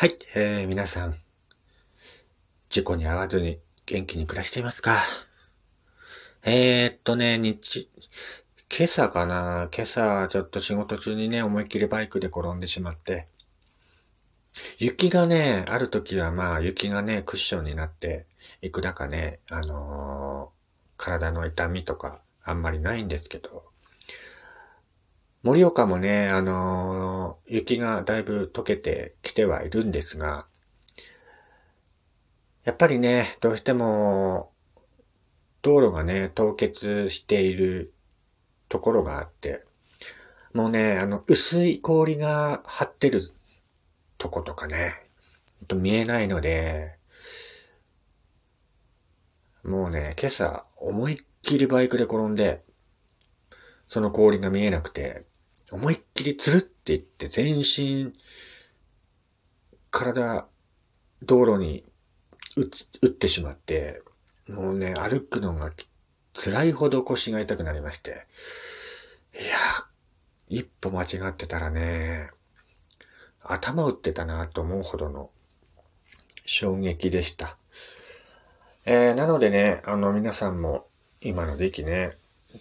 はい、えー、皆さん、事故に遭わずに元気に暮らしていますか？えー、っとね、日、今朝かな？今朝ちょっと仕事中にね、思いっきりバイクで転んでしまって、雪がね、ある時はまあ雪がね、クッションになって、いくらかね、あのー、体の痛みとかあんまりないんですけど、盛岡もね、あのー、雪がだいぶ溶けてきてはいるんですが、やっぱりね、どうしても、道路がね、凍結しているところがあって、もうね、あの、薄い氷が張ってるとことかね、と見えないので、もうね、今朝思いっきりバイクで転んで、その氷が見えなくて、思いっきりつるっていって全身、体、道路に打ってしまって、もうね、歩くのが辛いほど腰が痛くなりまして、いや、一歩間違ってたらね、頭打ってたなと思うほどの衝撃でした。えー、なのでね、あの皆さんも今の時期ね、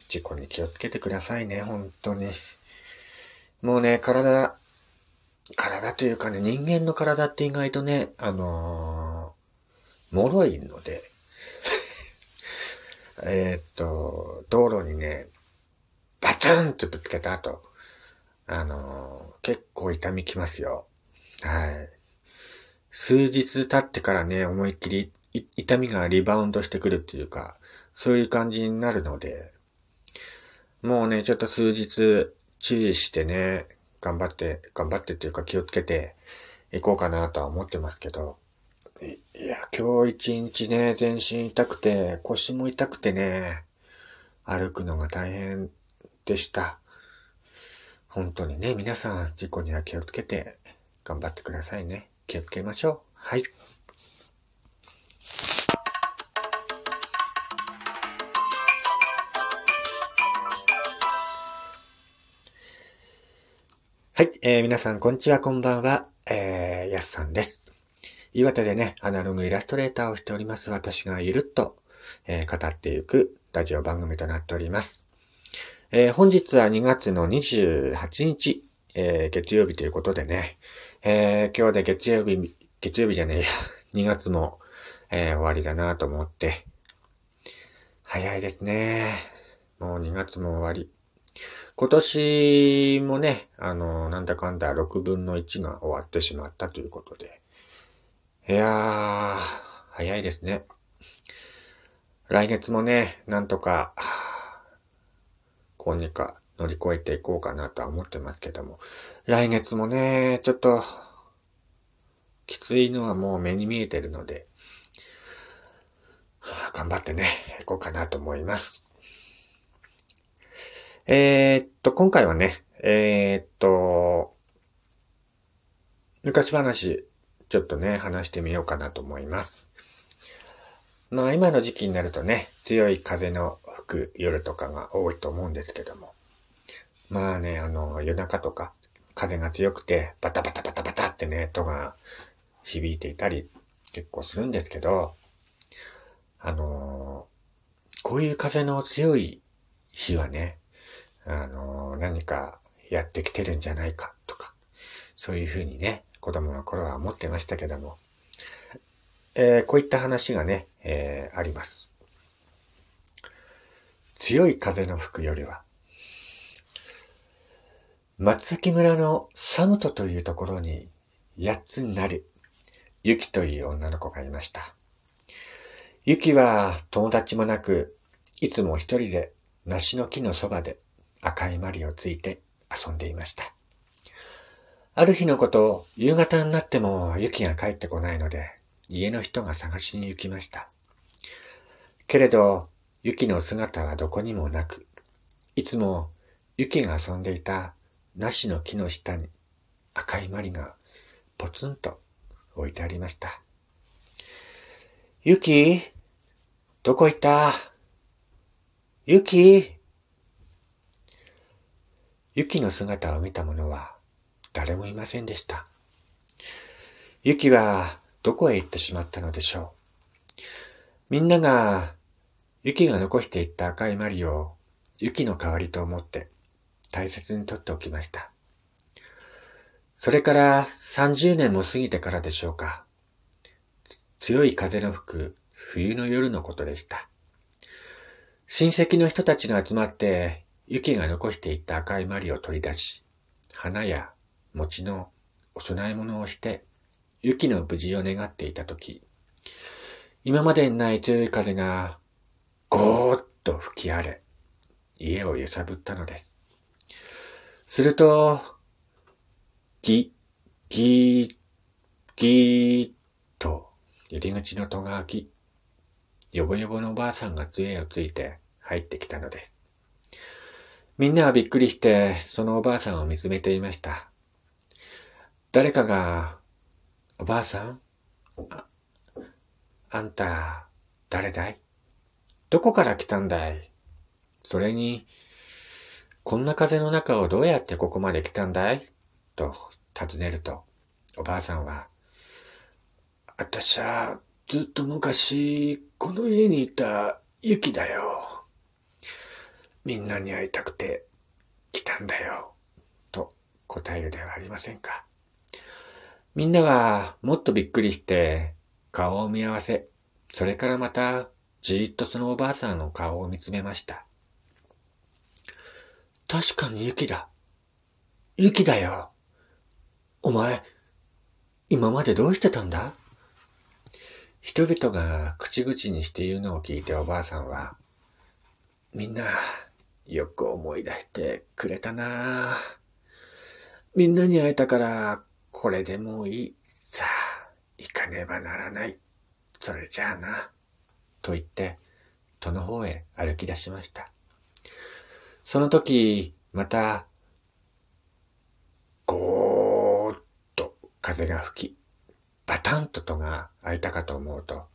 事故に気をつけてくださいね、本当に。もうね、体、体というかね、人間の体って意外とね、あのー、脆いので えっと、道路にね、バツンとぶつけた後、あのー、結構痛みきますよ。はい。数日経ってからね、思いっきり痛みがリバウンドしてくるっていうか、そういう感じになるので、もうね、ちょっと数日注意してね、頑張って、頑張ってっていうか気をつけていこうかなとは思ってますけど、いや、今日一日ね、全身痛くて、腰も痛くてね、歩くのが大変でした。本当にね、皆さん、事故には気をつけて頑張ってくださいね。気をつけましょう。はい。はい、えー、皆さん、こんにちは、こんばんは。えー、やすさんです。岩手でね、アナログイラストレーターをしております私がゆるっと、えー、語っていくラジオ番組となっております。えー、本日は2月の28日、えー、月曜日ということでね、えー、今日で月曜日、月曜日じゃねえや、2月も、えー、終わりだなと思って、早いですね。もう2月も終わり。今年もね、あの、なんだかんだ6分の1が終わってしまったということで。いやー、早いですね。来月もね、なんとか、こうにか乗り越えていこうかなとは思ってますけども。来月もね、ちょっと、きついのはもう目に見えてるので、頑張ってね、いこうかなと思います。えー、っと、今回はね、えー、っと、昔話、ちょっとね、話してみようかなと思います。まあ今の時期になるとね、強い風の吹く夜とかが多いと思うんですけども。まあね、あの、夜中とか風が強くて、バタバタバタバタってね、音が響いていたり結構するんですけど、あのこういう風の強い日はね、あの、何かやってきてるんじゃないかとか、そういうふうにね、子供の頃は思ってましたけども、えー、こういった話がね、えー、あります。強い風の吹く夜は、松崎村のサムトというところに、八つになる、ユキという女の子がいました。ユキは友達もなく、いつも一人で梨の木のそばで赤いマリをついて遊んでいました。ある日のこと、夕方になっても雪が帰ってこないので、家の人が探しに行きました。けれど、雪の姿はどこにもなく、いつも雪が遊んでいた梨の木の下に赤いマリがポツンと置いてありました。雪どこ行った？雪雪の姿を見た者は誰もいませんでした。雪はどこへ行ってしまったのでしょう。みんなが雪が残していった赤いマリを雪の代わりと思って大切に取っておきました。それから30年も過ぎてからでしょうか。強い風の吹く冬の夜のことでした。親戚の人たちが集まって雪が残していった赤いマリを取り出し、花や餅のお供え物をして、雪の無事を願っていたとき、今までにない強い風が、ゴーッと吹き荒れ、家を揺さぶったのです。すると、ギ、ギー、ギーっと入り口の戸が開き、よぼよぼのおばあさんが杖をついて入ってきたのです。みんなはびっくりして、そのおばあさんを見つめていました。誰かが、おばあさん？あ、あんた、誰だい？どこから来たんだい？それに、こんな風の中をどうやってここまで来たんだい？と尋ねると、おばあさんは、あたしはずっと昔、この家にいたユキだよ。みんなに会いたくて来たんだよ。と答えるではありませんか。みんなはもっとびっくりして顔を見合わせ、それからまたじーっとそのおばあさんの顔を見つめました。確かに雪だ。雪だよ。お前、今までどうしてたんだ？人々が口々にして言うのを聞いておばあさんは、みんな、よく思い出してくれたなみんなに会えたから、これでもいい。さあ、行かねばならない。それじゃあな。と言って、戸の方へ歩き出しました。その時、また、ゴーッと風が吹き、バタンと戸が開いたかと思うと、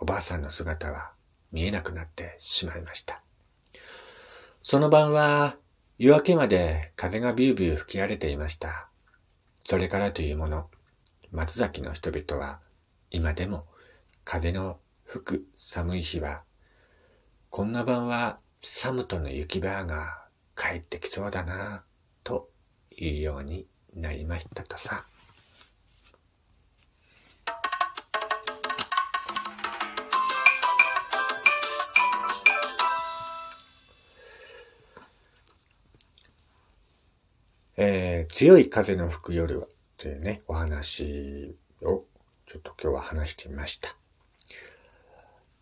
おばあさんの姿は見えなくなってしまいました。その晩は夜明けまで風がビュービュー吹き荒れていました。それからというもの、松崎の人々は今でも風の吹く寒い日は、こんな晩はサムとの雪バーが帰ってきそうだな、というようになりましたとさ。えー、強い風の吹く夜はというね、お話をちょっと今日は話してみました。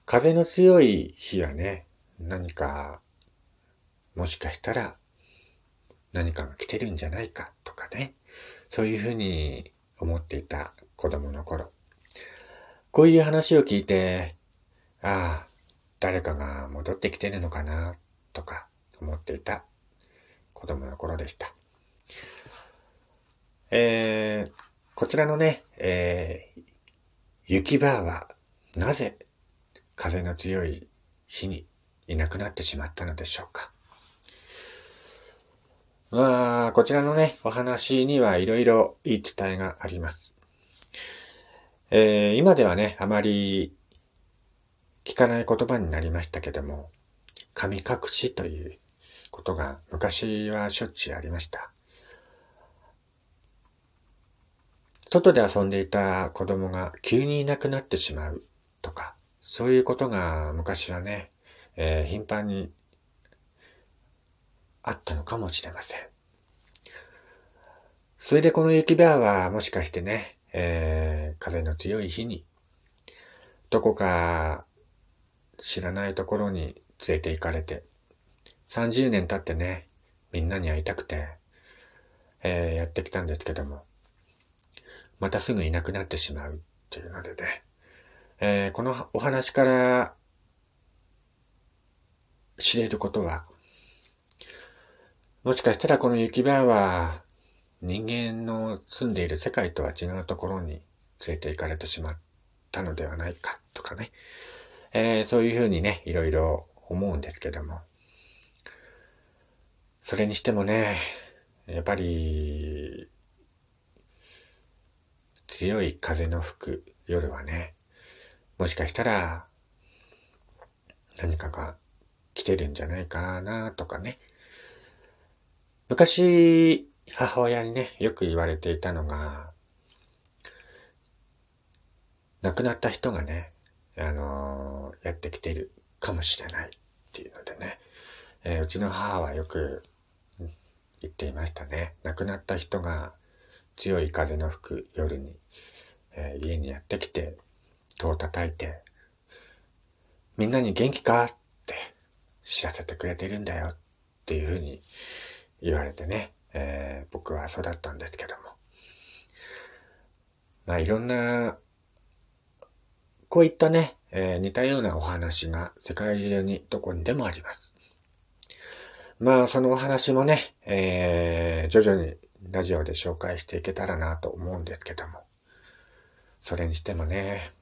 風の強い日はね、何か、もしかしたら何かが来てるんじゃないかとかね、そういうふうに思っていた子供の頃。こういう話を聞いて、ああ、誰かが戻ってきてるのかな、とか思っていた子供の頃でした。えー、こちらのね、えー、雪バーはなぜ風の強い日にいなくなってしまったのでしょうか。まあ、こちらのね、お話にはいろいろ言い伝えがあります。えー、今ではね、あまり聞かない言葉になりましたけども、神隠しということが昔はしょっちゅうありました。外で遊んでいた子供が急にいなくなってしまうとか、そういうことが昔はね、えー、頻繁にあったのかもしれません。それでこの雪バーはもしかしてね、えー、風の強い日に、どこか知らないところに連れて行かれて、30年経ってね、みんなに会いたくて、えー、やってきたんですけども、またすぐいなくなってしまうっていうのでね、えー、このお話から知れることは、もしかしたらこの雪バーは人間の住んでいる世界とは違うところに連れて行かれてしまったのではないかとかね、えー、そういうふうにね、いろいろ思うんですけども、それにしてもね、やっぱり強い風の吹く夜はね、もしかしたら何かが来てるんじゃないかなとかね。昔、母親にね、よく言われていたのが、亡くなった人がね、あのー、やってきてるかもしれないっていうのでね、えー、うちの母はよく言っていましたね。亡くなった人が強い風の吹く夜に、えー、家にやってきて、戸を叩いて、みんなに元気かって知らせてくれてるんだよっていうふうに言われてね、えー、僕は育ったんですけども。まあいろんな、こういったね、えー、似たようなお話が世界中にどこにでもあります。まあそのお話もね、えー、徐々にラジオで紹介していけたらなと思うんですけども。それにしてもね、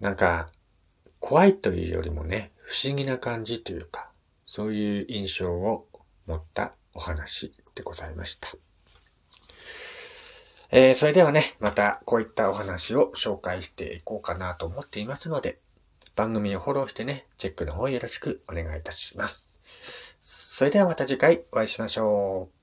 なんか、怖いというよりもね、不思議な感じというか、そういう印象を持ったお話でございました。えー、それではね、またこういったお話を紹介していこうかなと思っていますので、番組をフォローしてね、チェックの方よろしくお願いいたします。それではまた次回お会いしましょう。